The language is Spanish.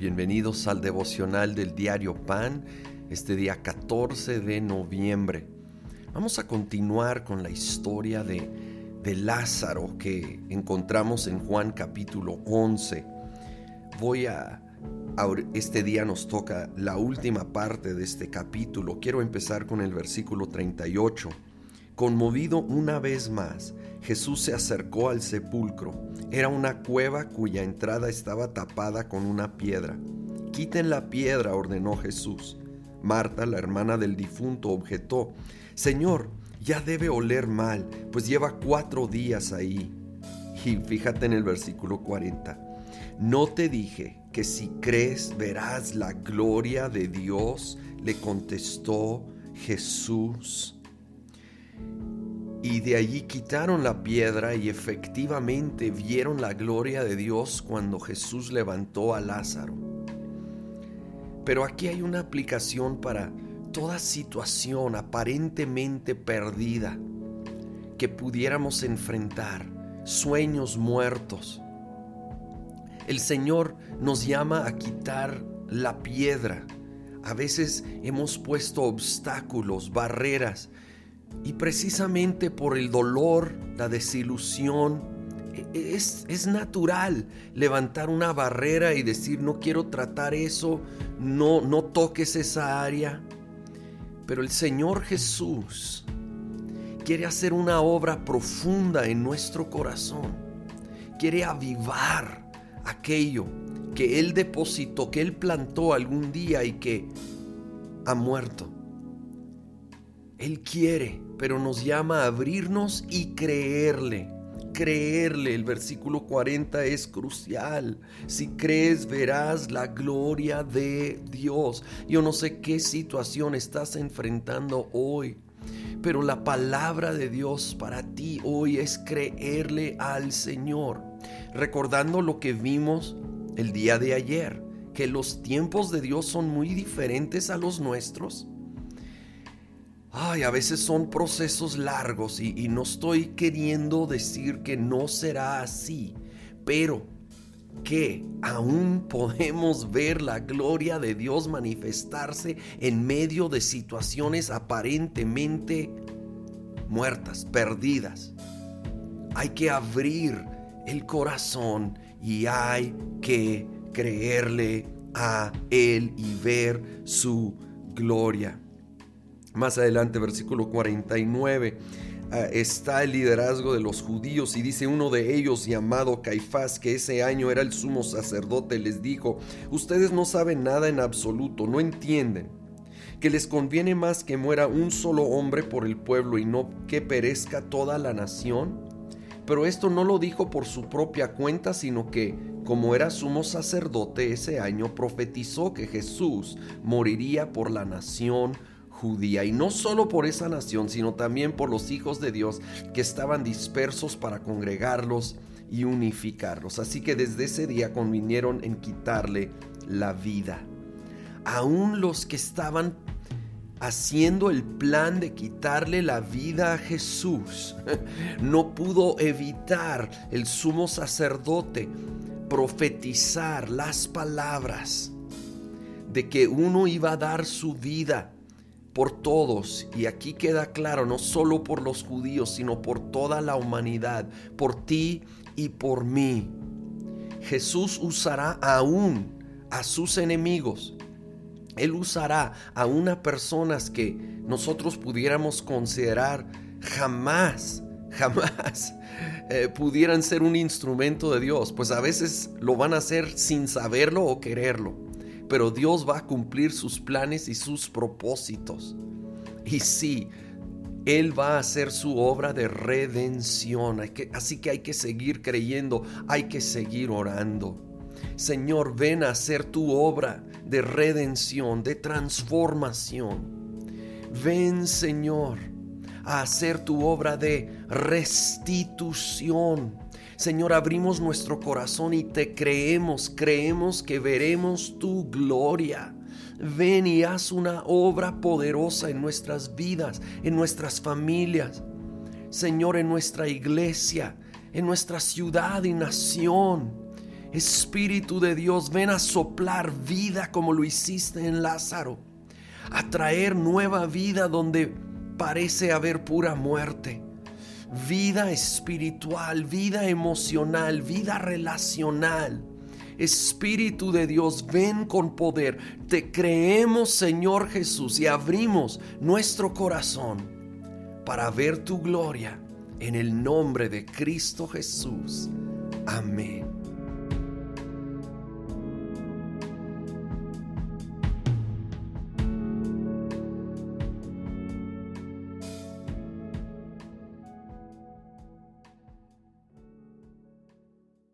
Bienvenidos al devocional del diario Pan, este día 14 de noviembre. Vamos a continuar con la historia de, de Lázaro que encontramos en Juan capítulo 11. Voy a, este día nos toca la última parte de este capítulo. Quiero empezar con el versículo 38. Conmovido una vez más, Jesús se acercó al sepulcro. Era una cueva cuya entrada estaba tapada con una piedra. Quiten la piedra, ordenó Jesús. Marta, la hermana del difunto, objetó, Señor, ya debe oler mal, pues lleva cuatro días ahí. Y fíjate en el versículo 40. No te dije que si crees verás la gloria de Dios, le contestó Jesús. Y de allí quitaron la piedra y efectivamente vieron la gloria de Dios cuando Jesús levantó a Lázaro. Pero aquí hay una aplicación para toda situación aparentemente perdida que pudiéramos enfrentar, sueños muertos. El Señor nos llama a quitar la piedra. A veces hemos puesto obstáculos, barreras, y precisamente por el dolor, la desilusión, e, e, es, es, natural levantar una barrera y decir no quiero tratar eso, no, no toques esa área. Pero el Señor Jesús quiere hacer una obra profunda en nuestro corazón. Quiere avivar aquello que Él depositó, que Él plantó algún día y que ha muerto. Él quiere, pero nos llama a abrirnos y creerle. Creerle, el versículo 40 es crucial. Si crees, verás la gloria de Dios. Yo no sé qué situación estás enfrentando hoy, pero la palabra de Dios para ti hoy es creerle al Señor. Recordando lo que vimos el día de ayer, que los tiempos de Dios son muy diferentes a los nuestros Ay, a veces son procesos largos y, no estoy queriendo decir que no será así, pero que aún podemos ver la gloria de Dios manifestarse en medio de situaciones aparentemente muertas, perdidas. Hay que abrir el corazón y hay que creerle a Él y ver su gloria. Más adelante, versículo 49, ah, está el liderazgo de los judíos y dice uno de ellos llamado Caifás, que ese año era el sumo sacerdote, les dijo, ustedes no saben nada en absoluto, no entienden que les conviene más que muera un solo hombre por el pueblo y no que perezca toda la nación. Pero esto no lo dijo por su propia cuenta, sino que, como era sumo sacerdote ese año, profetizó que Jesús moriría por la nación judía, y no solo por esa nación, sino también por los hijos de Dios que estaban dispersos para congregarlos y unificarlos. Así que desde ese día convinieron en quitarle la vida. Aún los que estaban haciendo el plan de quitarle la vida a Jesús, no pudo evitar el sumo sacerdote profetizar las palabras de que uno iba a dar su vida por todos, y aquí queda claro, no solo por los judíos, sino por toda la humanidad, por ti y por mí. Jesús usará aún a sus enemigos. Él usará a una personas que nosotros pudiéramos considerar jamás, jamás eh, pudieran ser un instrumento de Dios, pues a veces lo van a hacer sin saberlo o quererlo pero Dios va a cumplir sus planes y sus propósitos. Y sí, Él va a hacer su obra de redención. así que hay que seguir creyendo, hay que seguir orando. Señor, ven a hacer tu obra de redención, de transformación. Ven, Señor, a hacer tu obra de restitución Señor, abrimos nuestro corazón y te creemos, creemos que veremos tu gloria. Ven y haz una obra poderosa en nuestras vidas, en nuestras familias. Señor, en nuestra iglesia, en nuestra ciudad y nación. Espíritu de Dios, ven a soplar vida como lo hiciste en Lázaro, a traer nueva vida donde parece haber pura muerte. Vida espiritual, vida emocional, vida relacional. Espíritu de Dios, ven con poder. Te creemos, Señor Jesús, y abrimos nuestro corazón para ver tu gloria en el nombre de Cristo Jesús. Amén.